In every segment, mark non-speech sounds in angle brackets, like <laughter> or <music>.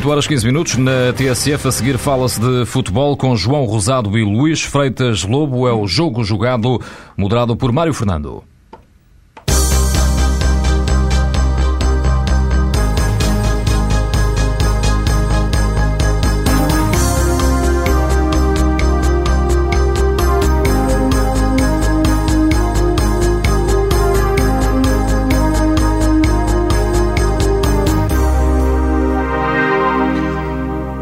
8 horas 15 minutos na TSF. A seguir fala-se de futebol com João Rosado e Luís Freitas Lobo. É o jogo jogado, moderado por Mário Fernando.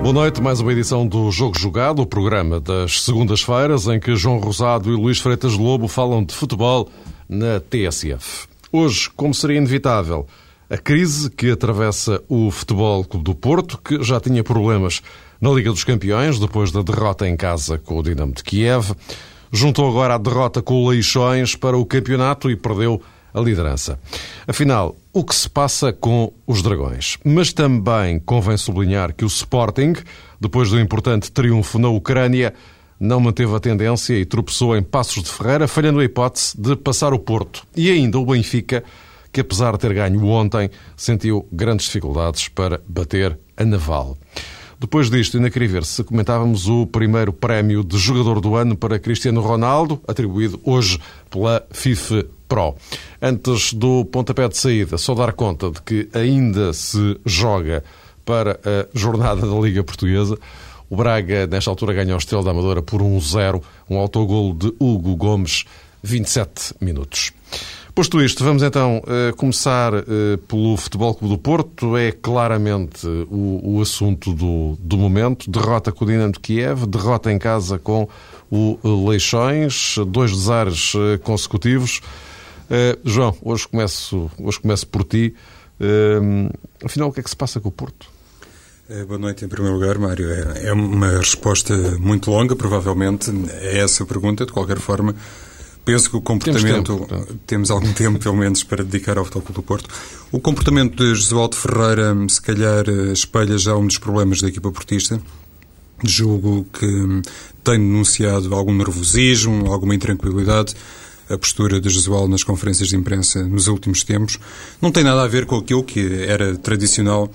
Boa noite, mais uma edição do Jogo Jogado, o programa das segundas-feiras em que João Rosado e Luís Freitas Lobo falam de futebol na TSF. Hoje, como seria inevitável, a crise que atravessa o Futebol Clube do Porto, que já tinha problemas na Liga dos Campeões, depois da derrota em casa com o Dinamo de Kiev, juntou agora a derrota com o Leixões para o campeonato e perdeu a liderança. Afinal, o que se passa com os Dragões? Mas também convém sublinhar que o Sporting, depois do importante triunfo na Ucrânia, não manteve a tendência e tropeçou em Passos de Ferreira, falhando a hipótese de passar o Porto. E ainda o Benfica, que apesar de ter ganho ontem, sentiu grandes dificuldades para bater a Naval. Depois disto, ainda queria ver se comentávamos o primeiro prémio de jogador do ano para Cristiano Ronaldo, atribuído hoje pela FIFA Pro. Antes do pontapé de saída, só dar conta de que ainda se joga para a jornada da Liga Portuguesa. O Braga, nesta altura, ganha o Estrela da Amadora por 1-0, um autogolo de Hugo Gomes, 27 minutos. Posto isto, vamos então uh, começar uh, pelo Futebol Clube do Porto. É claramente o, o assunto do, do, momento. Derrota com o Dinamo de Kiev, derrota em casa com o Leixões, dois desares uh, consecutivos. João, hoje começo, hoje começo por ti. afinal, o que é que se passa com o Porto? Boa noite, em primeiro lugar, Mário. É, é uma resposta muito longa, provavelmente, é essa a pergunta. De qualquer forma, penso que o comportamento. Temos, tempo, temos algum tempo, pelo menos, para dedicar ao Futebol do Porto. O comportamento de Josualdo Ferreira, se calhar, espelha já um dos problemas da equipa portista. Julgo que tem denunciado algum nervosismo, alguma intranquilidade. A postura de Josualdo nas conferências de imprensa nos últimos tempos não tem nada a ver com aquilo que era tradicional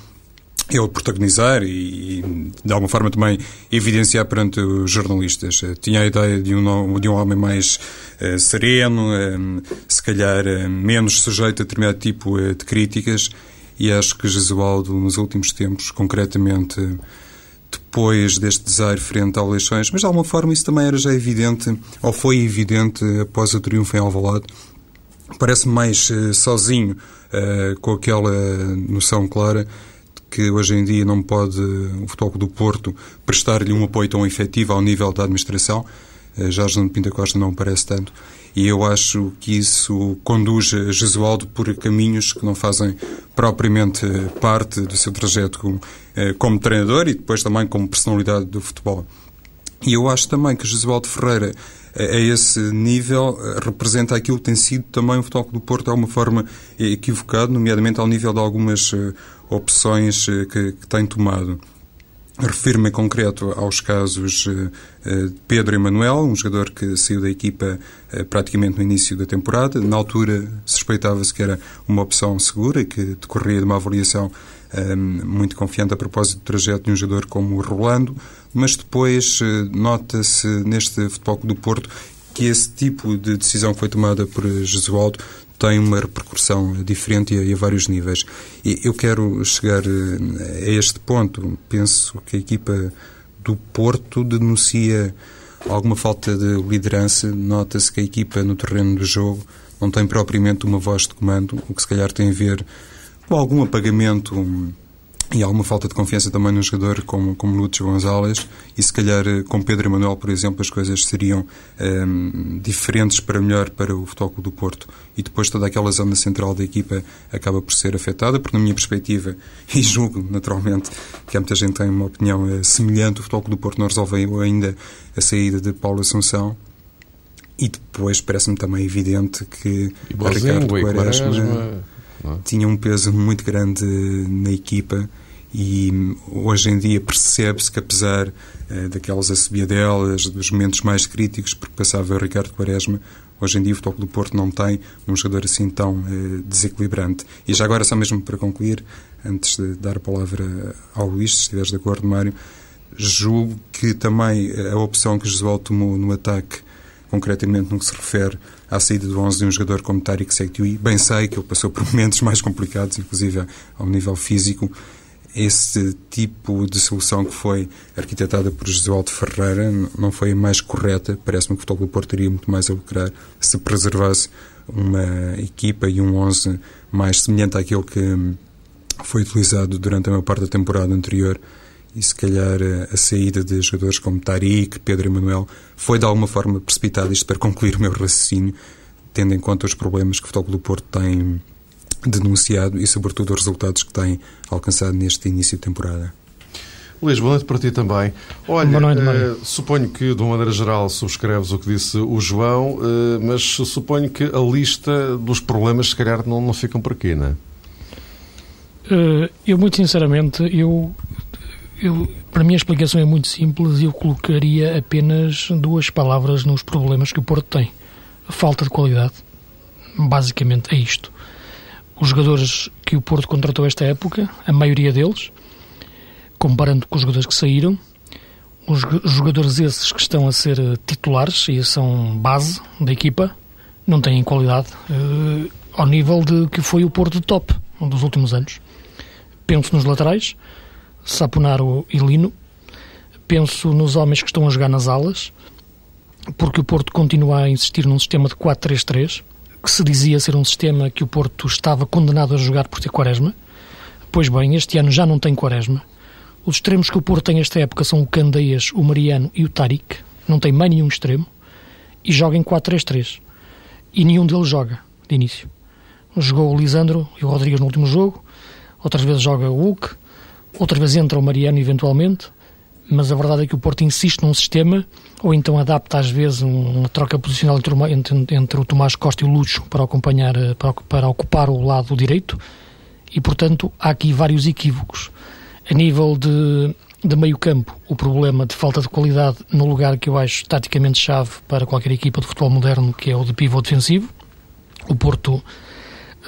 ele protagonizar e, de alguma forma, também evidenciar perante os jornalistas. Eh, tinha a ideia de um, de um homem mais uh, sereno, um, se calhar uh, menos sujeito a determinado tipo uh, de críticas, e acho que Jesualdo, nos últimos tempos, concretamente depois deste desaire frente ao eleições, mas de alguma forma isso também era já evidente, ou foi evidente após o triunfo em Alvalade, parece mais sozinho, com aquela noção clara que hoje em dia não pode o Futebol do Porto prestar-lhe um apoio tão efetivo ao nível da administração. Eh, Jorge Nuno Pinta Costa não parece tanto. E eu acho que isso conduz Jesualdo por caminhos que não fazem propriamente parte do seu trajeto como, eh, como treinador e depois também como personalidade do futebol. E eu acho também que Jesualdo Ferreira, a esse nível, representa aquilo que tem sido também o Futebol do Porto de alguma forma equivocado, nomeadamente ao nível de algumas eh, opções eh, que, que tem tomado. Refiro-me em concreto aos casos eh, eh, de Pedro Emanuel, um jogador que saiu da equipa praticamente no início da temporada. Na altura, suspeitava-se que era uma opção segura e que decorria de uma avaliação muito confiante a propósito do trajeto de um jogador como o Rolando, mas depois nota-se neste Futebol do Porto que esse tipo de decisão que foi tomada por Jesualdo tem uma repercussão diferente e a, vários níveis. E eu quero chegar eh, a este ponto. Penso que a equipa do Porto denuncia alguma falta de liderança. Nota-se que a equipa no terreno do jogo não tem propriamente uma voz de comando, o que se calhar tem a ver com algum apagamento e há uma falta de confiança também no jogador como, como Lúcio Gonzalez. E se calhar eh, com Pedro Emanuel, por exemplo, as coisas seriam um, ehm, diferentes para melhor para o Futebol do Porto. E depois toda aquela zona central da equipa acaba por ser afetada, porque na minha perspectiva, <laughs> e julgo naturalmente que há muita gente que tem uma opinião uh, semelhante, o Futebol do Porto não resolveu ainda a saída de Paulo Assunção. E depois parece-me também evidente que Ricardo Quaresma, Quaresma tinha um peso muito grande na equipa e hoje em dia percebe-se que apesar uh, daquelas assobiadelas, dos momentos mais críticos porque passava o Ricardo Quaresma, Hoje em dia o Futebol do Porto não tem um jogador assim tão uh, desequilibrante. E já agora, só mesmo para concluir, antes de dar a palavra ao Luís, se estiveres de acordo, Mário, julgo que também a opção que o Josué tomou no ataque, concretamente no que se refere à saída do 11 de um jogador como Tariq Sektiui, bem sei que ele passou por <laughs> momentos mais complicados, inclusive ao nível físico, esse tipo de solução que foi arquitetada por José Aldo Ferreira não foi a mais correta. Parece-me que o Futebol Porto teria muito mais a lucrar se preservasse uma equipa e um 11 mais semelhante àquele que foi utilizado durante a maior parte da temporada anterior e se calhar a saída de jogadores como Tariq, Pedro Emanuel foi de alguma forma precipitada, isto para concluir o meu raciocínio, tendo em conta os problemas que o Futebol do Porto tem denunciado e, sobretudo, os resultados que tem alcançado neste início de temporada. Luís, boa noite para ti também. Olha, noite, uh, suponho que, de uma maneira geral, subscreves o que disse o João, uh, mas suponho que a lista dos problemas, se calhar, não, não ficam por aqui, não é? Uh, eu, muito sinceramente, eu, eu, para mim a explicação é muito simples e eu colocaria apenas duas palavras nos problemas que o Porto tem. Falta de qualidade. Basicamente é isto os jogadores que o Porto contratou esta época, a maioria deles, comparando com os jogadores que saíram, os jogadores esses que estão a ser eh, titulares e são base da equipa, não têm qualidade uh, ao nível de que foi o Porto top dos últimos anos. Penso nos laterais, Saponaro e Lino, penso nos homens que estão a jogar nas alas, porque o Porto continua a insistir num sistema de 4-3-3, que se dizia ser um sistema que o Porto estava condenado a jogar por ter quaresma. Pois bem, este ano já não tem quaresma. Os extremos que o Porto tem esta época são o Candeias, o Mariano e o Tarik. Não tem mais nenhum extremo. E joga em 4-3-3. E nenhum deles joga, de início. Jogou o Lisandro e o Rodrigues no último jogo. Outras vezes joga o Hulk. Outras vezes entra o Mariano, eventualmente mas a verdade é que o Porto insiste num sistema, ou então adapta às vezes uma troca posicional entre, entre, entre o Tomás Costa e o Lucho para acompanhar, eh, para, para ocupar o lado direito, e portanto há aqui vários equívocos. A nível de, de meio campo, o problema de falta de qualidade no lugar que eu acho taticamente chave para qualquer equipa de futebol moderno, que é o de pivô defensivo. O Porto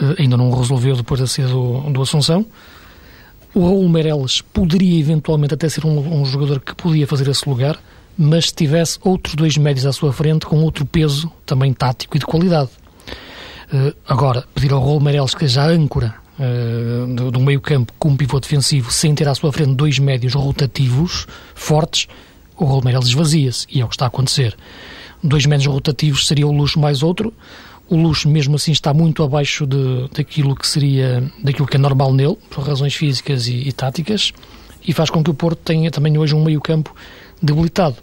eh, ainda não resolveu depois da saída do, do Assunção. O Raul Meireles poderia eventualmente até ser um, um, jogador que podia fazer esse lugar, mas se tivesse outros dois médios à sua frente com outro peso, também tático e de qualidade. Uh, agora, pedir ao Raul Meireles que seja âncora uh, do, do meio campo com um pivô defensivo sem ter à sua frente dois médios rotativos fortes, o Raul Meireles esvazia-se, e é o que está a acontecer. Dois médios rotativos seria o luxo mais outro, o luxo mesmo assim está muito abaixo de, daquilo que seria daquilo que é normal nele, por razões físicas e, e táticas, e faz com que o Porto tenha também hoje um meio-campo debilitado.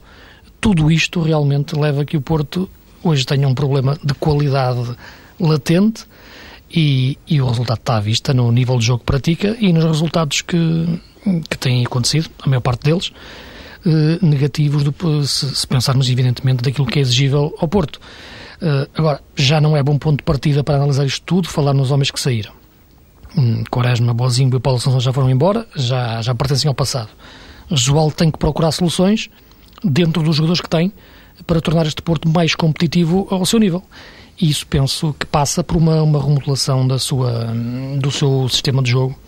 Tudo isto realmente leva a que o Porto hoje tenha um problema de qualidade latente e, e o resultado está à vista no nível de jogo que pratica e nos resultados que, que têm acontecido, a maior parte deles, eh, negativos, do, se, se pensarmos evidentemente daquilo que é exigível ao Porto. Uh, agora, já não é bom ponto de partida para analisar isto tudo, falar nos homens que saíram. Hum, Quaresma, Bozinho e Paulo Sansão já foram embora, já, já pertencem ao passado. Joal tem que procurar soluções dentro dos jogadores que tem para tornar este Porto mais competitivo ao seu nível. E isso penso que passa por uma, uma remodelação da sua, do seu sistema de jogo,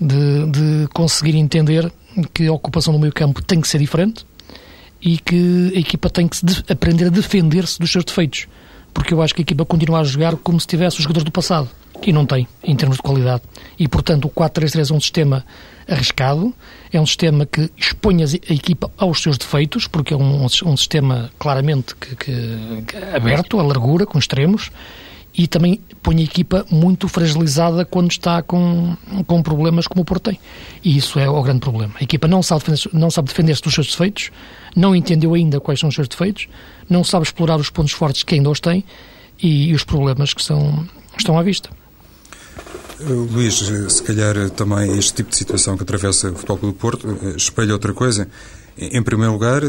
de, de conseguir entender que a ocupação do meio campo tem que ser diferente e que a equipa tem que aprender a defender-se dos seus defeitos porque eu acho que a equipa continua a jogar como se tivesse os jogadores do passado. E não tem, em termos de qualidade. E, portanto, o 4-3-3 é um sistema arriscado, é um sistema que expõe a equipa aos seus defeitos, porque é um, um sistema claramente que, que, que aberto, a largura, com extremos, e também põe a equipa muito fragilizada quando está com, com problemas como o Porto tem. E isso é o grande problema. A equipa não sabe defender-se não sabe defender dos seus defeitos, não entendeu ainda quais são os seus defeitos, não sabe explorar os pontos fortes que ainda os tem e, e os problemas que são, estão à vista. Luís, se calhar também este tipo de situação que atravessa o Futebol do Porto eh, espelha outra coisa. Em primeiro lugar,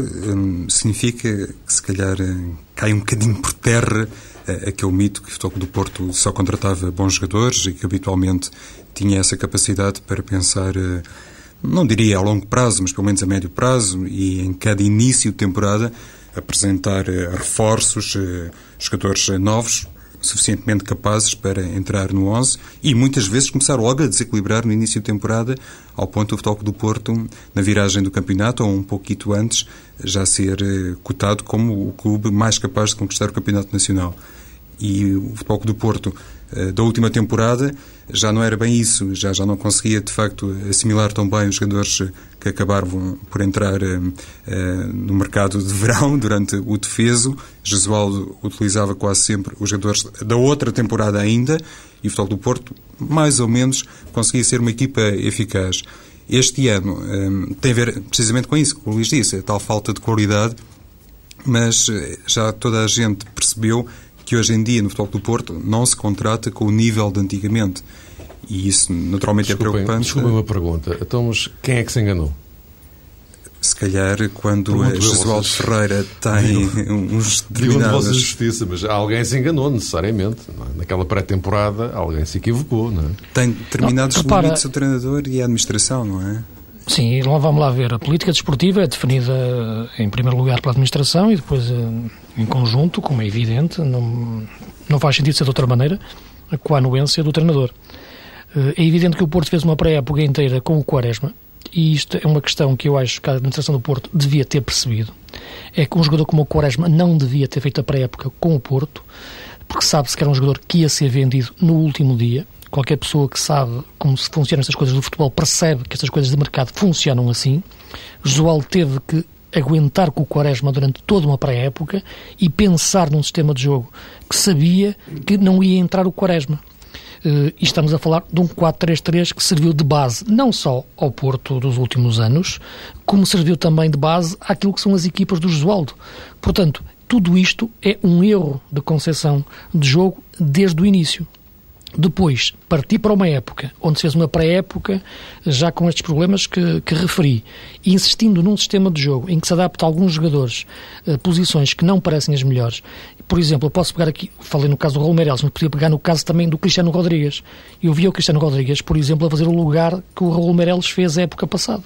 significa que se calhar eh, cai um bocadinho por terra eh, aquele mito que o Futebol do Porto só contratava bons jogadores e que habitualmente tinha essa capacidade para pensar, não diria a longo prazo, mas pelo menos a médio prazo e em cada início de temporada apresentar reforços, jogadores novos, suficientemente capazes para entrar no 11 e muitas vezes começar logo a desequilibrar no início de temporada, ao ponto do Futebol do Porto, na viragem do campeonato ou um pouquinho antes, já ser eh, cotado como o clube mais capaz de conquistar o campeonato nacional. E o Futebol do Porto eh, da última temporada já não era bem isso, já, já não conseguia de facto assimilar tão bem os jogadores que acabaram por entrar uh, uh, no mercado de verão <laughs> durante o defeso. Jesualdo utilizava quase sempre os jogadores da outra temporada ainda e o Futebol do Porto, mais ou menos, conseguia ser uma equipa eficaz. Este ano um, tem a ver precisamente com isso que o Luís disse, a tal falta de qualidade, mas já toda a gente percebeu que hoje em dia no Futebol do Porto não se contrata com o nível de antigamente. E isso naturalmente desculpem, é preocupante. Desculpa uma pergunta. Então, mas quem é que se enganou? Se calhar quando a Jesualdo Ferreira tem digo, <laughs> uns determinados... Digo justiça, mas alguém se enganou necessariamente. É? Naquela pré-temporada alguém se equivocou, não é? Tem determinados não, repara... limites o treinador e a administração, não é? Sim, vamos lá ver. A política desportiva é definida em primeiro lugar pela administração e depois eh, em conjunto, como é evidente, não, não faz sentido ser de outra maneira, com a anuência do treinador. Eh, é evidente que o Porto fez uma pré-época inteira com o Quaresma e isto é uma questão que eu acho que a administração do Porto devia ter percebido. É que um jogador como o Quaresma não devia ter feito a pré-época com o Porto, porque sabe-se que era um jogador que ia ser vendido no último dia Qualquer pessoa que sabe como se funcionam estas coisas do futebol percebe que estas coisas de mercado funcionam assim. Josual teve que aguentar com o Quaresma durante toda uma pré-época e pensar num sistema de jogo que sabia que não ia entrar o Quaresma. Uh, e estamos a falar de um 4-3-3 que serviu de base não só ao Porto dos últimos anos, como serviu também de base àquilo que são as equipas do Josualdo. Portanto, tudo isto é um erro de concepção de jogo desde o início. Depois, partir para uma época onde se fez uma pré-época já com estes problemas que, que, referi, insistindo num sistema de jogo em que se adapta a alguns jogadores a posições que não parecem as melhores. Por exemplo, eu posso pegar aqui, falei no caso do Raul Meireles, mas podia pegar no caso também do Cristiano Rodrigues. Eu via o Cristiano Rodrigues, por exemplo, a fazer o lugar que o Raul Meireles fez a época passada.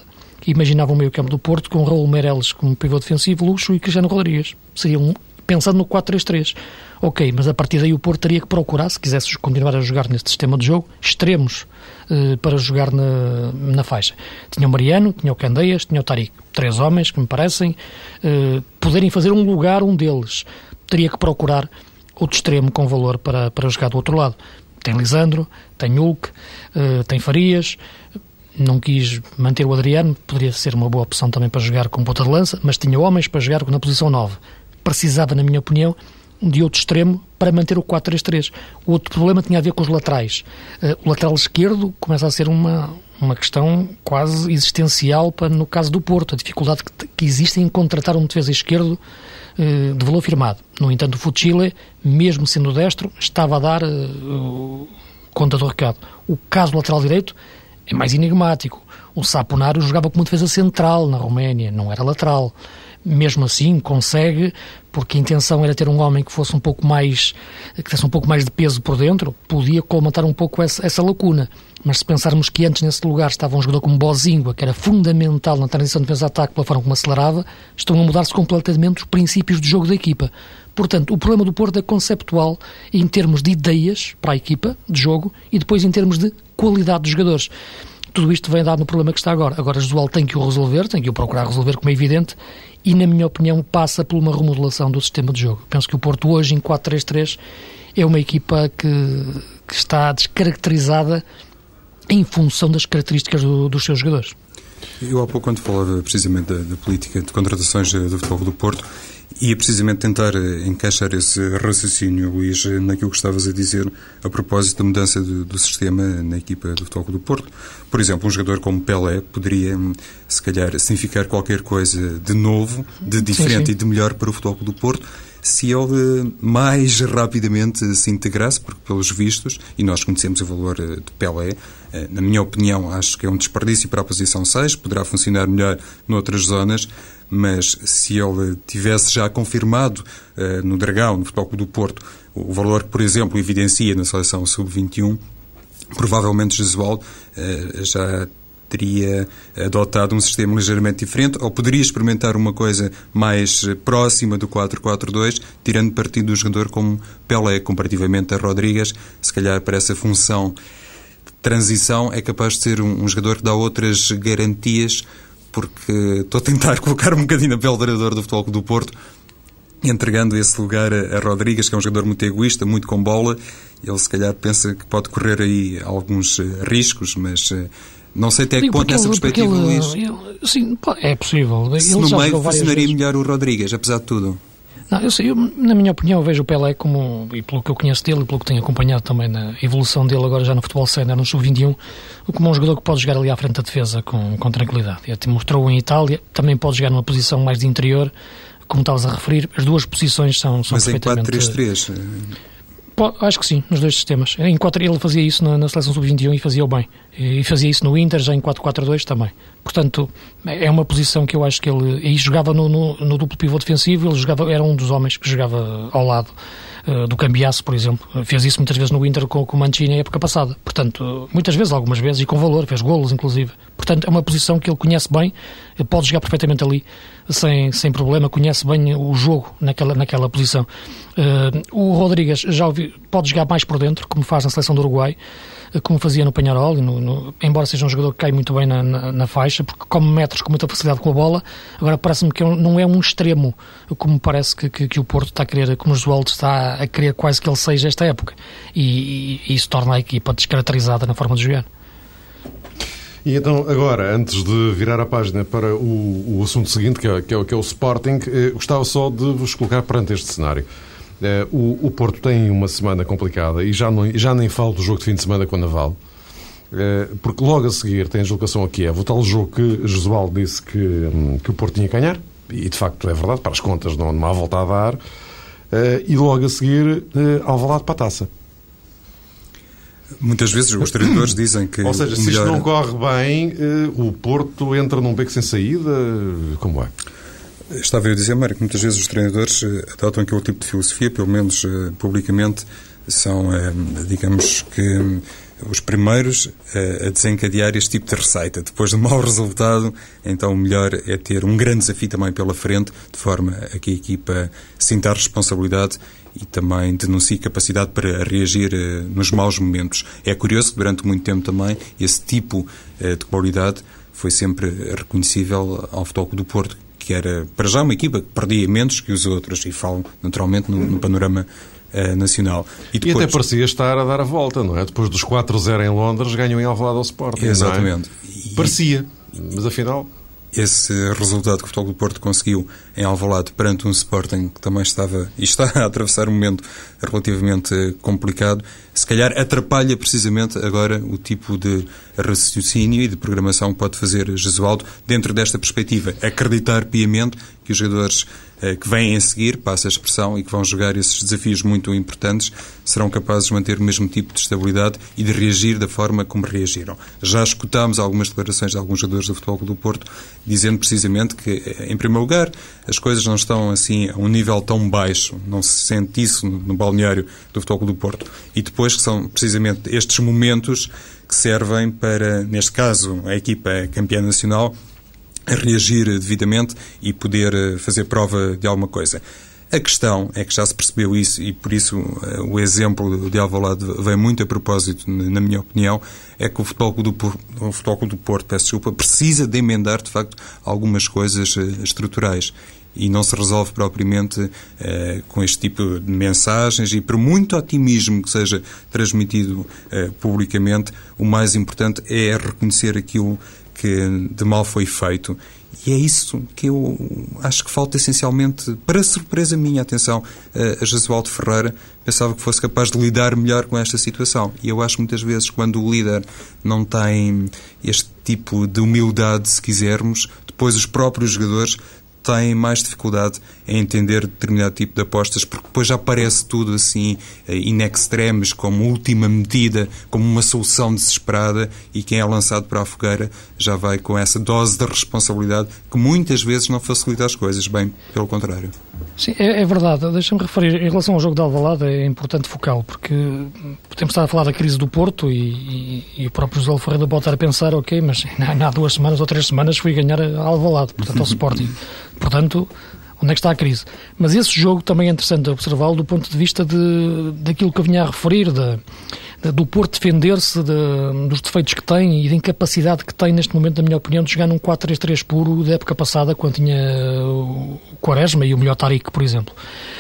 Imaginava o meio campo do Porto com o Raul Meireles como pivô defensivo, Luxo e Cristiano Rodrigues. Seria um, pensando no 4-3-3. Ok, mas a partir daí o Porto teria que procurar, se quisesse continuar a jogar neste sistema de jogo, extremos eh, para jogar na, na faixa. Tinha o Mariano, tinha o Candeias, tinha o Tariq. Três homens que me parecem eh, poderem fazer um lugar, um deles. Teria que procurar outro extremo com valor para, para jogar do outro lado. Tem Lisandro, tem Hulk, eh, tem Farias, não quis manter o Adriano, poderia ser uma boa opção também para jogar com ponta de lança, mas tinha homens para jogar na posição 9 precisava, na minha opinião, de outro extremo para manter o 4-3-3. O outro problema tinha a ver com os laterais. Uh, o lateral esquerdo começa a ser uma, uma questão quase existencial para, no caso do Porto, a dificuldade que, que existe em contratar um defesa esquerdo uh, de valor firmado. No entanto, o Fuchile, mesmo sendo destro, estava a dar uh, conta do recado. O caso do lateral direito é mais enigmático. O Saponaro jogava como defesa central na Roménia, não era lateral mesmo assim consegue, porque a intenção era ter um homem que fosse um pouco mais, que tivesse um pouco mais de peso por dentro, podia colmatar um pouco essa, essa lacuna. Mas se pensarmos que antes nesse lugar estava um jogador como Bozingua, que era fundamental na transição de defesa-ataque pela forma como acelerava, estão a mudar-se completamente os princípios de jogo da equipa. Portanto, o problema do Porto é conceptual em termos de ideias para a equipa de jogo e depois em termos de qualidade dos jogadores tudo isto vem dar no problema que está agora. Agora, Josual tem que o resolver, tem que o procurar resolver, como é evidente, e, na minha opinião, passa por uma remodelação do sistema de jogo. Penso que o Porto hoje, em 4-3-3, é uma equipa que, que, está descaracterizada em função das características do, dos seus jogadores. Eu há pouco, quando falava precisamente da, da política de contratações do futebol do Porto, ia precisamente tentar eh, encaixar esse raciocínio, Luís, naquilo que estavas a dizer a propósito da mudança do, do sistema na equipa do Futebol do Porto. Por exemplo, um jogador como Pelé poderia, hum, se calhar, significar qualquer coisa de novo, de diferente sim, sim. e de melhor para o Futebol do Porto, se ele mais rapidamente se integrasse, porque pelos vistos, e nós conhecemos o valor eh, de Pelé, na minha opinião, acho que é um desperdício para a posição 6, poderá funcionar melhor noutras zonas, mas se ele tivesse já confirmado uh, no Dragão, no Futebol Clube do Porto, o valor que, por exemplo, evidencia na seleção sub-21, provavelmente Jesual uh, já teria adotado um sistema ligeiramente diferente ou poderia experimentar uma coisa mais próxima do 4-4-2, tirando partido do jogador como Pelé, comparativamente a Rodrigues, se calhar para essa função de transição é capaz de ser um, um jogador que dá outras garantias, porque estou a tentar <laughs> colocar um bocadinho na pele do do Futebol do Porto, entregando esse lugar a, a Rodrigues, que é um jogador muito egoísta, muito com bola. Ele se calhar pensa que pode correr aí alguns uh, riscos, mas uh, não sei até que ponto nessa perspectiva, ele, Luís. Ele, sim, é possível. Se ele no meio funcionaria melhor o Rodrigues, apesar de tudo. Não, eu sei, eu, na minha opinião, vejo o Pelé como, e pelo que eu conheço dele e pelo que tenho acompanhado também na evolução dele agora já no futebol sénior, no sub-21, como um jogador que pode jogar ali à frente da defesa com, com tranquilidade. Ele mostrou em Itália, também pode jogar numa posição mais de interior, como estavas a referir, as duas posições são, são Mas perfeitamente... Mas em 4-3-3... Acho que sim, nos dois sistemas. Em 4, ele fazia isso na, na seleção sub-21 e fazia-o bem. E fazia isso no Inter, já em 4-4-2 também. Portanto, é uma posição que eu acho que ele. E jogava no, no, no duplo pivô defensivo, ele jogava, era um dos homens que jogava ao lado uh, do Cambiasso, por exemplo. Fez isso muitas vezes no Inter com, com o Mancini na época passada. Portanto, muitas vezes, algumas vezes, e com valor, fez golos, inclusive. Portanto, é uma posição que ele conhece bem, ele pode jogar perfeitamente ali, sem, sem problema, conhece bem o jogo naquela, naquela posição. Uh, o Rodrigues já ouvi, pode jogar mais por dentro, como faz na seleção do Uruguai, como fazia no Penharol, no, no, embora seja um jogador que cai muito bem na, na, na, faixa, porque come metros com muita facilidade com a bola. Agora parece-me que é não é um extremo, como parece que, que, que o Porto está a querer, como o Joel está a querer quase que ele seja esta época. E, e, e isso torna a equipa descaracterizada na forma de jogar. E então, agora, antes de virar a página para o, o assunto seguinte, que é, que é, que é o Sporting, eh, gostava só de vos colocar perante este cenário. Eh, o, o, Porto tem uma semana complicada e já, não, já nem falo do jogo de fim de semana com a Naval, eh, porque logo a seguir tem a deslocação a Kiev, o tal jogo que Josualdo disse que, hum, que o Porto tinha que ganhar, e de facto é verdade, para as contas não, não há volta a dar, eh, e logo a seguir eh, Alvalade para a taça. Muitas vezes os treinadores <coughs> dizem que. Ou seja, se melhor... isto não corre bem, o Porto entra num beco sem saída. Como é? Estava eu a dizer, Mário, que muitas vezes os treinadores adotam aquele tipo de filosofia, pelo menos publicamente, são, digamos que, os primeiros a desencadear este tipo de receita. Depois do mau <laughs> resultado, então o melhor é ter um grande desafio também pela frente, de forma a que a equipa sinta a responsabilidade e também denuncie capacidade para reagir nos maus momentos. É curioso que durante muito tempo também esse tipo de qualidade foi sempre reconhecível ao Futebol do Porto, que era, para já, uma equipa que perdia menos que os outros, e falo naturalmente no, no panorama uh, nacional. E, depois... e, até parecia estar a dar a volta, não é? Depois dos 4-0 em Londres, ganham em Alvalade ao Sporting, Exatamente. É? Parecia, mas afinal esse resultado que o Futebol do Porto conseguiu em Alvalade perante um Sporting que também estava e está <laughs> a atravessar um momento relativamente complicado, se calhar atrapalha precisamente agora o tipo de raciocínio e de programação que pode fazer Jesualdo dentro desta perspectiva. Acreditar piamente que os jogadores que vêm a seguir, passa a expressão, e que vão jogar esses desafios muito importantes, serão capazes de manter o mesmo tipo de estabilidade e de reagir da forma como reagiram. Já escutámos algumas declarações de alguns jogadores do Futebol do Porto dizendo precisamente que, eh, em primeiro lugar, as coisas não estão assim a um nível tão baixo, não se sente isso no balneário do Futebol do Porto. E depois que são precisamente estes momentos que servem para, neste caso, a equipa campeã nacional reagir devidamente e poder eh, fazer prova de alguma coisa. A questão é que já se percebeu isso e por isso uh, o exemplo de Alvalade vem muito a propósito, na minha opinião, é que o Futebol Clube do Porto, o Futebol Clube do Porto peço desculpa, precisa de emendar, de facto, algumas coisas uh, estruturais e não se resolve propriamente com este tipo de mensagens e por muito otimismo que seja transmitido publicamente, o mais importante é reconhecer aquilo que de mal foi feito. E é isso que eu acho que falta essencialmente, para surpresa minha, atenção, a Jesualdo Ferreira pensava que fosse capaz de lidar melhor com esta situação. E eu acho que muitas vezes, quando o líder não tem este tipo de humildade, se quisermos, depois os próprios jogadores têm mais dificuldade a entender determinado tipo de apostas, porque depois já parece tudo assim eh, in extremis, como última medida, como uma solução desesperada e quem é lançado para a fogueira já vai com essa dose de responsabilidade que muitas vezes não facilita as coisas, bem pelo contrário. Sim, é, é verdade. Deixa-me referir, em relação ao jogo de Alvalade, é importante focá-lo, porque podemos estar a falar da crise do Porto e, e, e o próprio José Ferreira pode estar a pensar, ok, mas <laughs> há duas semanas ou três semanas fui ganhar a Alvalade, portanto ao <laughs> Sporting. Portanto, onde é que está a crise. Mas esse jogo também é interessante observá-lo do ponto de vista de, daquilo que eu vinha a referir, de, de, do Porto defender-se de, dos defeitos que tem e da incapacidade que tem neste momento, na minha opinião, de jogar num 4-3-3 puro da época passada, quando tinha o Quaresma e o melhor Tariq, por exemplo.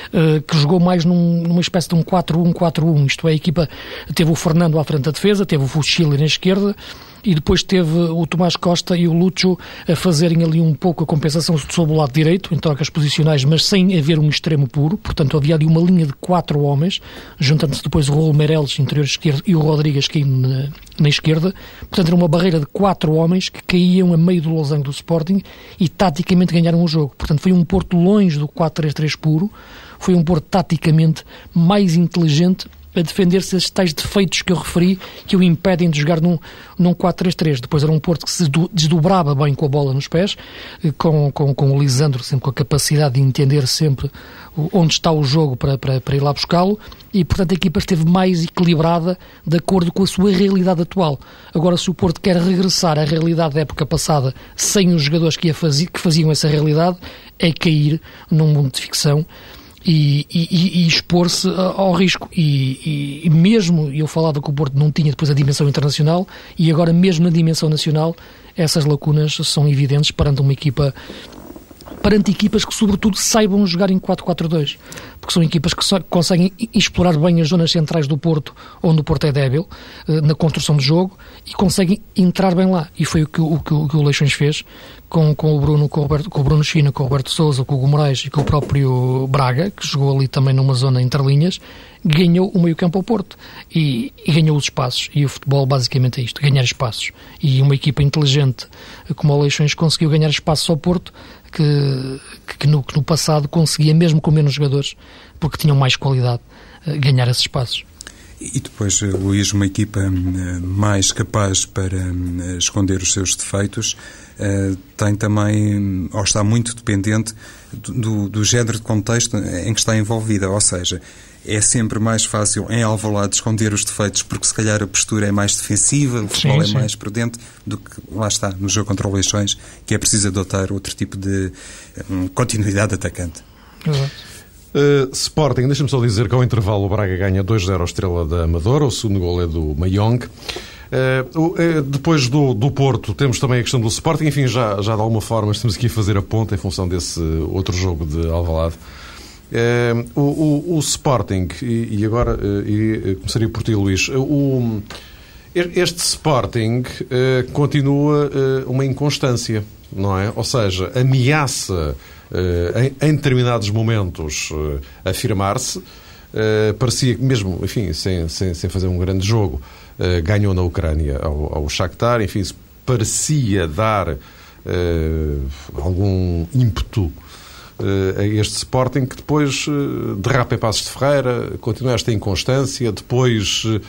Uh, que jogou mais num, numa espécie de um 4-1-4-1, isto é, a equipa teve o Fernando à frente da defesa, teve o Fuchile na esquerda, e depois teve o Tomás Costa e o Lúcio a fazerem ali um pouco a compensação sob o lado direito, em trocas posicionais, mas sem haver um extremo puro, portanto havia ali uma linha de quatro homens, juntando-se depois o Raul Meireles, interior esquerdo, e o Rodrigues caindo na, na, esquerda, portanto era uma barreira de quatro homens que caíam a meio do losango do Sporting e taticamente ganharam o jogo, portanto foi um Porto longe do 4-3-3 puro, foi um Porto taticamente mais inteligente a defender-se desses tais defeitos que eu referi que o impedem de jogar num, num 4-3-3. Depois era um Porto que se desdobrava bem com a bola nos pés, eh, com, com, com o Lisandro sempre com a capacidade de entender sempre onde está o jogo para, para, para ir lá buscá-lo e, portanto, a equipa esteve mais equilibrada de acordo com a sua realidade atual. Agora, se o Porto quer regressar à realidade da época passada sem os jogadores que, que faziam essa realidade, é cair num mundo de ficção e, e, e expor-se ao risco. E, e, mesmo, eu falava que o Porto não tinha depois a dimensão internacional, e agora mesmo na dimensão nacional, essas lacunas são evidentes perante uma equipa perante equipas que, sobretudo, saibam jogar em 4-4-2, porque são equipas que conseguem explorar bem as zonas centrais do Porto, onde o Porto é débil, eh, na construção de jogo, e conseguem entrar bem lá. E foi o que o, o, que o Leixões fez com, com o Bruno, com o, Roberto, com o Bruno China, com o Roberto Souza, com o Hugo Moraes e com o próprio Braga, que jogou ali também numa zona entre linhas, ganhou o meio-campo ao Porto e, e, ganhou os espaços. E o futebol basicamente é isto: ganhar espaços. E uma equipa inteligente como o Leixões conseguiu ganhar espaços ao Porto que, que, no, que no passado conseguia, mesmo com menos jogadores, porque tinham mais qualidade, eh, ganhar esses espaços. E depois, eh, Luís, uma equipa eh, mais capaz para esconder os seus defeitos, tem também, ou está muito dependente do, do género de contexto em que está envolvida. Ou seja, é sempre mais fácil em Alvalade esconder os defeitos porque se calhar a postura é mais defensiva, o futebol sim, é mais prudente do que lá está no jogo contra o Leixões, que é preciso adotar outro tipo de um, continuidade atacante. Uh, Sporting, deixa-me só dizer que ao intervalo o Braga ganha 2-0 a Estrela da Amadora, o segundo gol é do Mayong. Uh, uh, depois do, do Porto temos também a questão do Sporting, enfim, já, já de alguma forma estamos aqui a fazer a ponta em função desse outro jogo de Alvalade. Uh, o, o, o, Sporting, e, e agora uh, e, começaria por ti, Luís, o, este Sporting continua uma inconstância, não é? Ou seja, ameaça em, determinados momentos afirmar-se, parecia que mesmo, enfim, sem, sem, sem, fazer um grande jogo, ganhou na Ucrânia ao, ao Shakhtar, enfim, parecia dar algum ímpeto a este Sporting que depois eh, derrapa em Passos de Ferreira, continua esta inconstância, depois eh,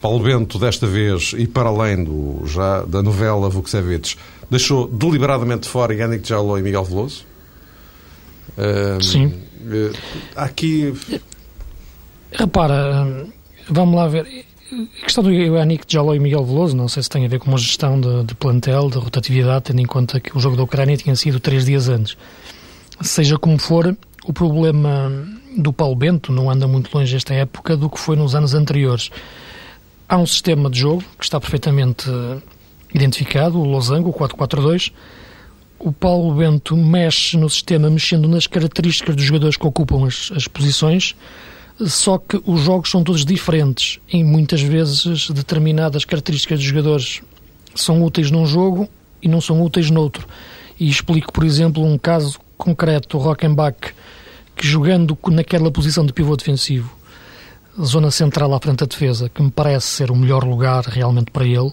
Paulo Bento, desta vez, e para além do, já da novela Vukcevic, deixou deliberadamente fora Yannick Jallo e Miguel Veloso? Sim. Eh, aqui... Repara, vamos lá ver... A questão do Yannick Jallo e Miguel Veloso, não sei se tem a ver com uma gestão de, de plantel, de rotatividade, tendo em conta que o jogo da Ucrânia tinha sido três dias antes. Seja como for, o problema do Paulo Bento não anda muito longe esta época do que foi nos anos anteriores. Há um sistema de jogo que está perfeitamente identificado, o Losango, o 4-4-2. O Paulo Bento mexe no sistema, mexendo nas características dos jogadores que ocupam as, as posições, só que os jogos são todos diferentes e muitas vezes determinadas características dos jogadores são úteis num jogo e não são úteis noutro. E explico, por exemplo, um caso concreto, o Rockenbach, que jogando naquela posição de pivô defensivo, zona central à frente da defesa, que me parece ser o melhor lugar realmente para ele,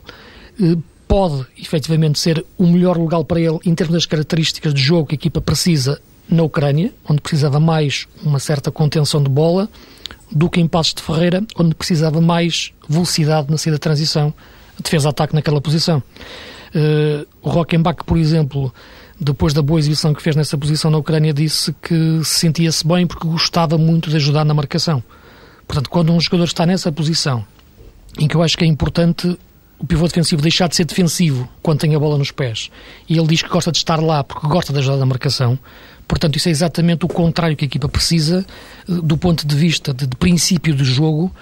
eh, pode efetivamente ser o melhor lugar para ele em termos das características de jogo que a equipa precisa na Ucrânia, onde precisava mais uma certa contenção de bola, do que em Passos de Ferreira, onde precisava mais velocidade na saída de transição, defesa-ataque naquela posição. Uh, o Rockenbach, por exemplo, depois da boa exibição que fez nessa posição na Ucrânia, disse que sentia-se bem porque gostava muito de ajudar na marcação. Portanto, quando um jogador está nessa posição, em que eu acho que é importante o pivô defensivo deixar de ser defensivo quando tem a bola nos pés, e ele diz que gosta de estar lá porque gosta de ajudar na marcação, portanto, isso é exatamente o contrário que a equipa precisa eh, do ponto de vista de, de princípio de jogo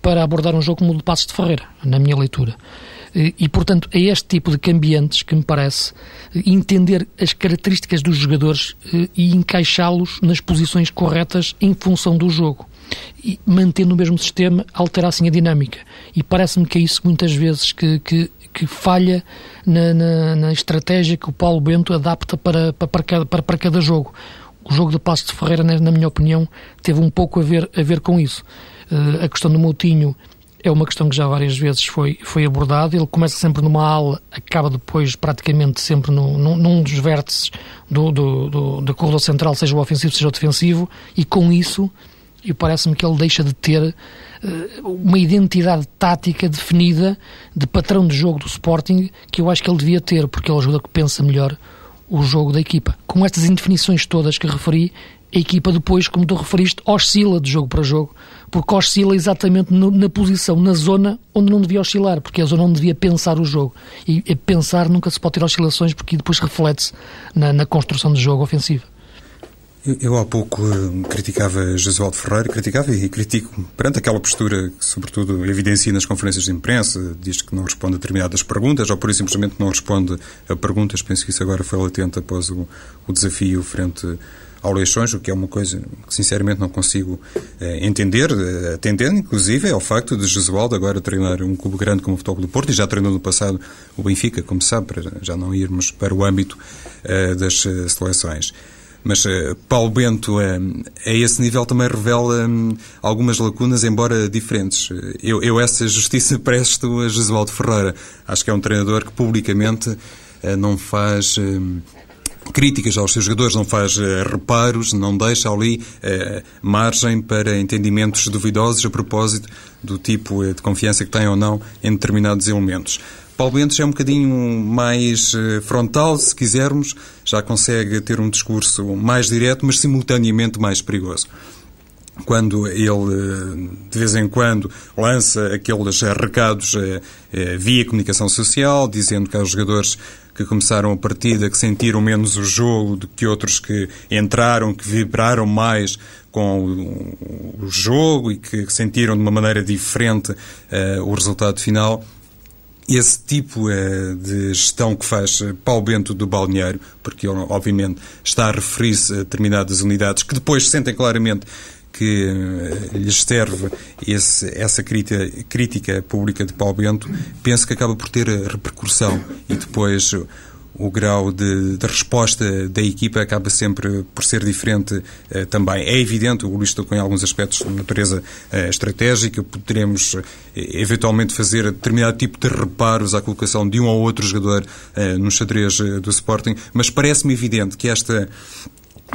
para abordar um jogo como o de Passos de Ferreira, na minha leitura. E, portanto, é este tipo de cambiantes que me parece entender as características dos jogadores eh, e encaixá-los nas posições corretas em função do jogo. E mantendo o mesmo sistema, alterar assim a dinâmica. E parece-me que é isso muitas vezes que, que, que falha na, na, na, estratégia que o Paulo Bento adapta para, para, para, cada, para, para cada jogo. O jogo de Passo de Ferreira, na minha opinião, teve um pouco a ver, a ver com isso. Uh, a questão do Moutinho é uma questão que já várias vezes foi, foi abordada. Ele começa sempre numa ala, acaba depois praticamente sempre no, num, num dos vértices do, do, do, do corredor central, seja o ofensivo, seja o defensivo, e com isso, e parece-me que ele deixa de ter uh, uma identidade tática definida de patrão de jogo do Sporting que eu acho que ele devia ter, porque ele ajuda que pensa melhor o jogo da equipa. Com estas indefinições todas que referi, a equipa depois, como tu referiste, oscila de jogo para jogo, porque oscila exatamente no, na posição, na zona onde não devia oscilar, porque é a zona onde devia pensar o jogo. E pensar nunca se pode ter oscilações, porque depois reflete-se na, na construção de jogo ofensivo. Eu, eu, há pouco uh, criticava Jesualdo Ferreira, criticava e critico perante aquela postura que, sobretudo, evidencia nas conferências de imprensa, diz que não responde a determinadas perguntas, ou por isso simplesmente não responde a perguntas. Penso que isso agora foi latente após o, o desafio frente ao o que é uma coisa que sinceramente não consigo eh, entender, eh, atendendo inclusive ao facto de Jesualdo agora treinar um clube grande como o Futebol do Porto e já treinou no passado o Benfica, como sabe, para já não irmos para o âmbito eh, das eh, seleções. Mas uh, Paulo Bento, a esse nível, também revela um, algumas lacunas, embora diferentes. Eu, eu essa justiça <laughs> presto a Jesualdo Ferreira. Acho que é um treinador que publicamente não faz. Críticas aos seus jogadores, não faz uh, reparos, não deixa ali uh, margem para entendimentos duvidosos a propósito do tipo uh, de confiança que tem ou não em determinados elementos. Paulo Bento já é um bocadinho mais frontal, se quisermos, já consegue ter um discurso mais direto, mas simultaneamente mais perigoso quando ele, de vez em quando, lança aqueles recados via comunicação social, dizendo que aos jogadores que começaram a partida, que sentiram menos o jogo do que outros que entraram, que vibraram mais com o, jogo e que sentiram de uma maneira diferente o resultado final. Esse tipo de gestão que faz Paulo Bento do balneário, porque ele, obviamente, está a referir-se a determinadas unidades que depois sentem claramente que eh, lhes serve esse, essa crítica, crítica pública de Paulo Bento, penso que acaba por ter repercussão e depois o grau de, de, resposta da equipa acaba sempre por ser diferente eh, também. É evidente, o Luís tocou em alguns aspectos de natureza eh, estratégica, poderemos eh, eventualmente fazer determinado tipo de reparos à colocação de um ou outro jogador no xadrez do Sporting, mas parece-me evidente que esta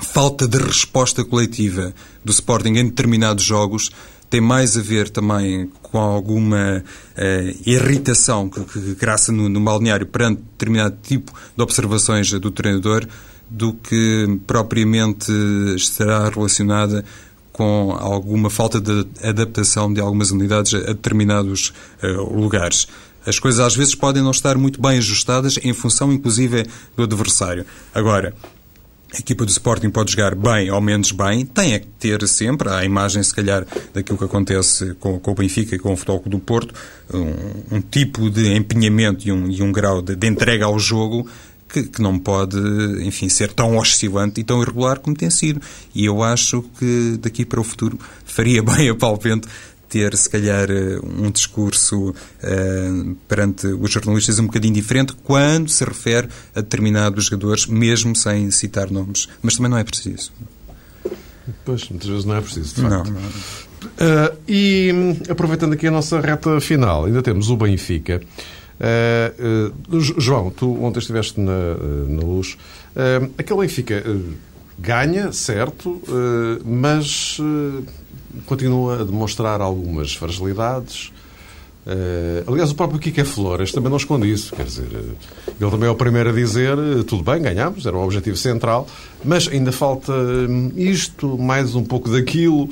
falta de resposta coletiva do Sporting em determinados jogos tem mais a ver também com alguma uh, irritação que, que graça no, no balneário perante determinado tipo de observações do treinador do que propriamente estará relacionada com alguma falta de adaptação de algumas unidades a determinados uh, lugares. As coisas às vezes podem não estar muito bem ajustadas em função, inclusive, do adversário. Agora, a equipa do Sporting pode jogar bem ou menos bem, tem é que ter sempre a imagem, se calhar, daquilo que acontece com, com o Benfica e com o Futebol do Porto, um, um, tipo de empenhamento e um, e um grau de, de entrega ao jogo que, que, não pode, enfim, ser tão oscilante e tão irregular como tem sido. E eu acho que daqui para o futuro faria <laughs> bem a Paulo Bento ter, se calhar, eh, um discurso uh, perante os jornalistas um bocadinho diferente quando se refere a determinados jogadores, mesmo sem citar nomes. Mas também não é preciso. Pois, muitas vezes não é preciso, de facto. Não, não. Uh, e aproveitando aqui a nossa reta final, ainda temos o Benfica. Uh, João, tu ontem estiveste na, na luz. aquele Benfica Ganha, certo, mas continua a demonstrar algumas fragilidades. aliás, o próprio Kike Flores também não esconde isso. Quer dizer, ele também é o primeiro a dizer: tudo bem, ganhamos, era o objetivo central, mas ainda falta hum, isto, mais um pouco daquilo.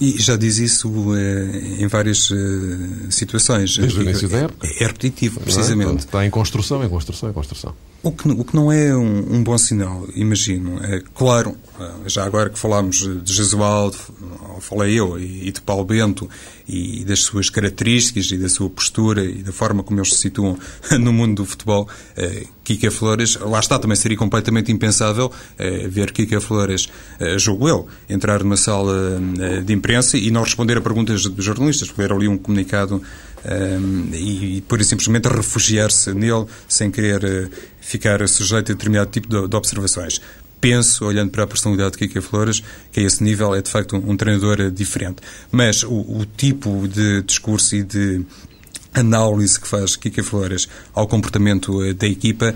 E já diz isso eh, em várias eh, situações. Desde o início da época. É repetitivo, é? precisamente. Está em construção, em construção, em construção. O que, o que não é um, um, bom sinal, imagino. É claro, eh, já agora que falámos de Jesualdo, falei eu, e de Paulo Bento, e das suas características e da sua postura e da forma como eles se situam <laughs> no mundo do futebol, eh, Kika Flores, lá está, também seria completamente impensável eh, ver Kika Flores, julgo eu, entrar numa sala de imprensa e não responder a perguntas dos jornalistas, ler ali um comunicado um, e, e pura e simplesmente refugiar-se nele sem querer uh, ficar sujeito a determinado tipo de, de, observações. Penso, olhando para a personalidade de Kika Flores, que a esse nível é de facto um, um treinador uh, diferente. Mas o, o tipo de discurso e de análise que faz Kika Flores ao comportamento uh, da equipa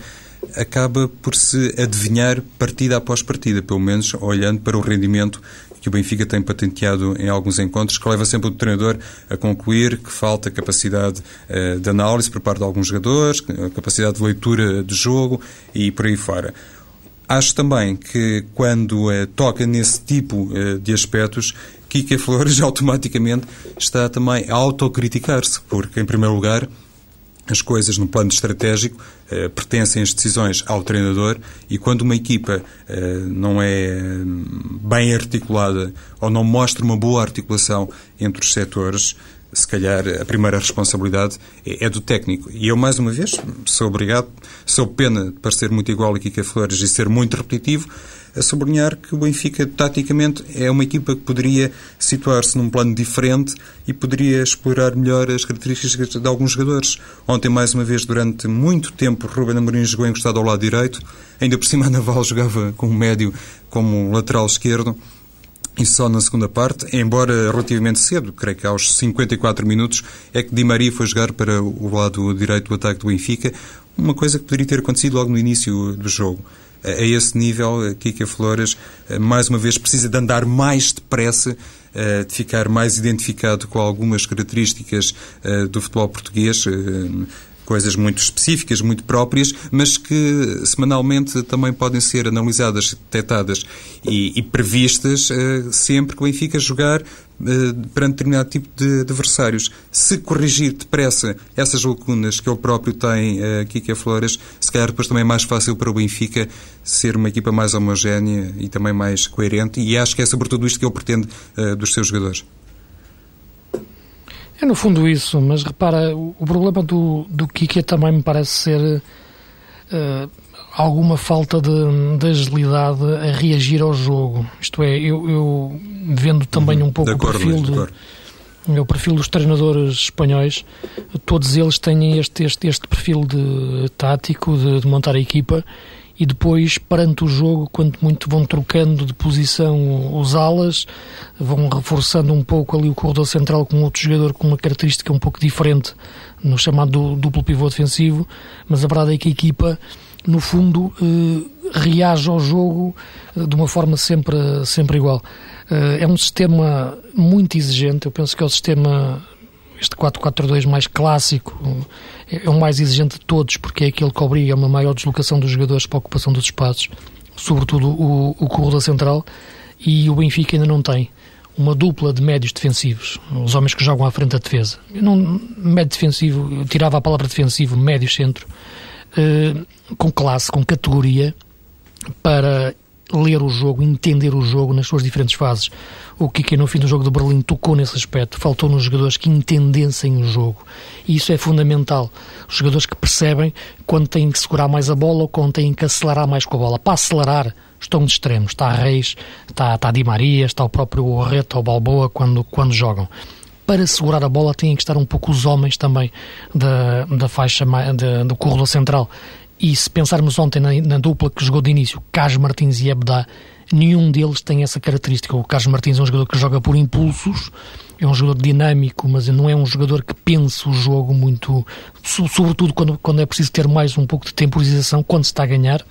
acaba por se adivinhar partida após partida, pelo menos olhando para o rendimento que o Benfica tem patenteado em alguns encontros, que leva sempre o treinador a concluir que falta capacidade uh, de análise por parte de alguns jogadores, capacidade de leitura de jogo e por aí fora. Acho também que quando uh, toca nesse tipo de aspectos, Kika Flores <laughs> automaticamente está também a autocriticar-se, porque, em primeiro lugar, as coisas no plano estratégico eh, pertencem as decisões ao treinador e quando uma equipa eh, não é hum, bem articulada ou não mostra uma boa articulação entre os setores, se calhar a primeira responsabilidade é, é, do técnico. E eu, mais uma vez, sou obrigado, sou pena de parecer muito igual a Flores e ser muito repetitivo, a sublinhar que o Benfica, taticamente, é uma equipa que poderia situar-se num plano diferente e poderia explorar melhor as características de alguns jogadores. Ontem, mais uma vez, durante muito tempo, Ruben Amorim jogou encostado ao lado direito, ainda por cima <laughs> Naval jogava como médio, como lateral esquerdo. E só na segunda parte, embora relativamente cedo, creio que aos 54 minutos, é que Di Maria foi jogar para o lado direito do ataque do Benfica, uma coisa que poderia ter acontecido logo no início do jogo a esse nível, Kika Flores, eh, mais uma vez, precisa de andar mais depressa, eh, de ficar mais identificado com algumas características eh, do futebol português, coisas muito específicas, muito próprias, mas que semanalmente também podem ser analisadas, detectadas e, e previstas uh, sempre que o Benfica jogar uh, perante determinado tipo de, adversários. Se corrigir depressa essas lacunas que ele próprio tem, uh, Kika Flores, se calhar depois também é mais fácil para o Benfica ser uma equipa mais homogénea e também mais coerente, e acho que é sobretudo isto que ele pretende uh, dos seus jogadores. É no fundo isso, mas repara, o, problema do, do Kike também me parece ser uh, alguma falta de, de, agilidade a reagir ao jogo. Isto é, eu, eu vendo também uhum. um pouco o perfil de, o perfil dos treinadores espanhóis, todos eles têm este, este, este perfil de tático de, de montar a equipa e depois, perante o jogo, quanto muito vão trocando de posição os alas, vão reforçando um pouco ali o corredor central com outro jogador com uma característica um pouco diferente no chamado duplo pivô defensivo, mas a verdade é que a equipa, no fundo, eh, reage ao jogo eh, de uma forma sempre, sempre igual. Eh, é um sistema muito exigente, eu penso que é o sistema este 4-4-2 mais clássico é o mais exigente de todos, porque é aquele que obriga a uma maior deslocação dos jogadores para a ocupação dos espaços, sobretudo o, o corredor central, e o Benfica ainda não tem uma dupla de médios defensivos, os homens que jogam à frente da defesa. Eu não, médio defensivo, tirava a palavra defensivo, médio centro, eh, com classe, com categoria, para ler o jogo, entender o jogo nas suas diferentes fases. O Kike no fim do jogo de Berlim tocou nesse aspecto, faltou nos jogadores que entendessem o jogo. E isso é fundamental. Os jogadores que percebem quando têm que segurar mais a bola ou quando têm que acelerar mais com a bola. Para acelerar, estão de extremos. Está a Reis, está, está a Di Maria, está o próprio Arreto ou Balboa quando, quando jogam para segurar a bola têm que estar um pouco os homens também da, da faixa do corredor central. E se pensarmos ontem na, na dupla que jogou de início, Carlos Martins e Ebda, nenhum deles tem essa característica. O Carlos Martins é um jogador que joga por impulsos, é um jogador dinâmico, mas não é um jogador que pense o jogo muito, sobretudo quando, quando é preciso ter mais um pouco de temporização, quando se está a ganhar.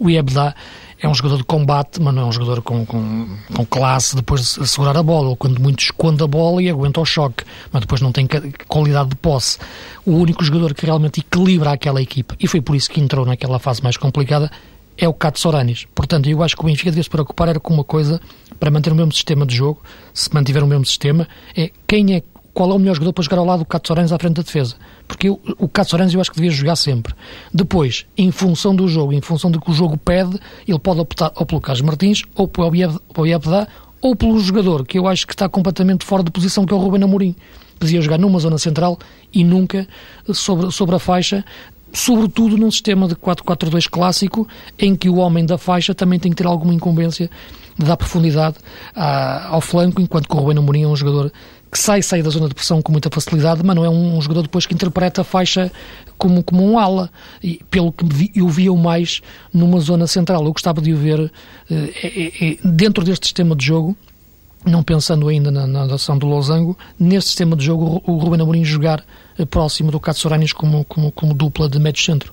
O Iebda é um jogador de combate, mas não é um jogador com, com, com classe depois de segurar a bola, ou quando muito esconde a bola e aguenta o choque, mas depois não tem qualidade de posse. O único jogador que realmente equilibra aquela equipa, e foi por isso que entrou naquela fase mais complicada, é o Cato Soranis. Portanto, eu acho que o Benfica devia se preocupar era com uma coisa para manter o mesmo sistema de jogo, se mantiver o mesmo sistema, é quem é qual é o melhor jogador para jogar ao lado do Cato Soranes à frente da defesa. Porque o, o Cato Soranes eu acho que devia jogar sempre. Depois, em função do jogo, em função do que o jogo pede, ele pode optar ou pelo Carlos Martins, ou pelo Iabda, ou pelo jogador, que eu acho que está completamente fora de posição, que é o Ruben Amorim. Podia jogar numa zona central e nunca sobre, sobre a faixa, sobretudo num sistema de 4-4-2 clássico, em que o homem da faixa também tem que ter alguma incumbência de dar profundidade à, ao flanco, enquanto que o Ruben Amorim é um jogador que sai, sai da zona de pressão com muita facilidade, mas não é um, um jogador depois que interpreta a faixa como, como um ala. E pelo que vi, eu via-o mais numa zona central. Eu gostava de o ver eh, é, dentro deste sistema de jogo, não pensando ainda na, na do Losango, neste sistema de jogo o, o Ruben Amorim jogar eh, próximo do Katsouranis como, como, como dupla de médio centro.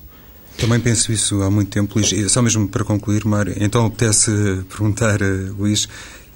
Também penso isso há muito tempo, Luís. Só mesmo para concluir, Mário, então apetece perguntar, eh, Luís,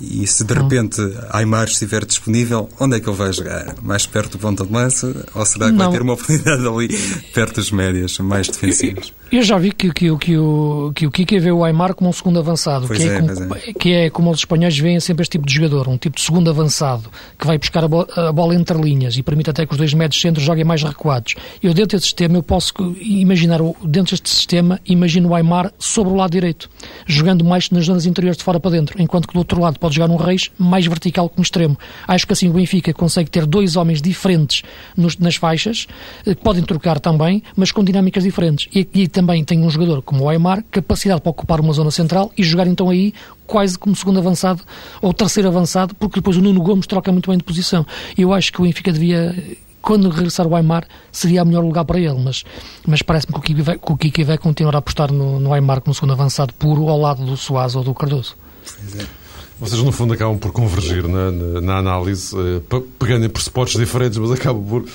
e se de repente Aymar estiver disponível, onde é que ele vai jogar? Mais perto do ponta de lança? Ou será que Não. vai ter uma oportunidade ali perto das médias, mais defensivas? Eu já vi que, que, que, o, que o Kike vê o Aymar como um segundo avançado, que é, é, como, é. que é como os espanhóis veem sempre este tipo de jogador, um tipo de segundo avançado, que vai buscar a, bo a bola entre linhas e permite até que os dois médios centros joguem mais recuados. Eu dentro desse sistema, eu posso imaginar, dentro deste sistema, imagino o Aymar sobre o lado direito, jogando mais nas zonas interiores de fora para dentro, enquanto que do outro lado pode jogar um Reis mais vertical como extremo. Acho que assim o Benfica consegue ter dois homens diferentes nos, nas faixas, eh, que podem trocar também, mas com dinâmicas diferentes. E, e também tem um jogador como o Aymar, capacidade para ocupar uma zona central e jogar então aí quase como segundo avançado ou terceiro avançado, porque depois o Nuno Gomes troca muito bem de posição. Eu acho que o Benfica devia quando regressar o Aymar seria o melhor lugar para ele, mas, mas parece-me que o Kiki vai, que o Kiki vai continuar a apostar no, no Aymar como segundo avançado puro ao lado do Soares ou do Cardoso. Pois é. Vocês, no fundo, acabam por convergir na, na, na análise, uh, pegando em pressupostos diferentes, mas acabam por uh,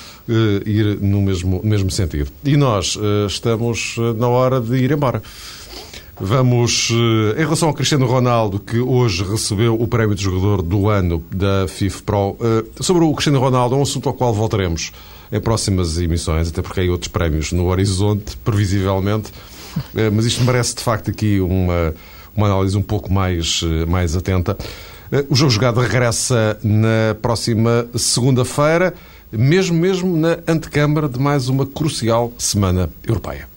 ir no mesmo, mesmo sentido. E nós uh, estamos na hora de ir embora. Vamos, em relação ao Cristiano Ronaldo, que hoje recebeu o prémio de jogador do ano da FIFA Pro, sobre o Cristiano Ronaldo, é um assunto ao qual voltaremos em próximas emissões, até porque há outros prémios no horizonte, previsivelmente, mas isto merece, de facto, aqui uma uma análise um pouco mais, eh, mais atenta. Eh, o jogo jogado regressa na próxima segunda-feira, mesmo mesmo na antecâmara de mais uma crucial semana europeia.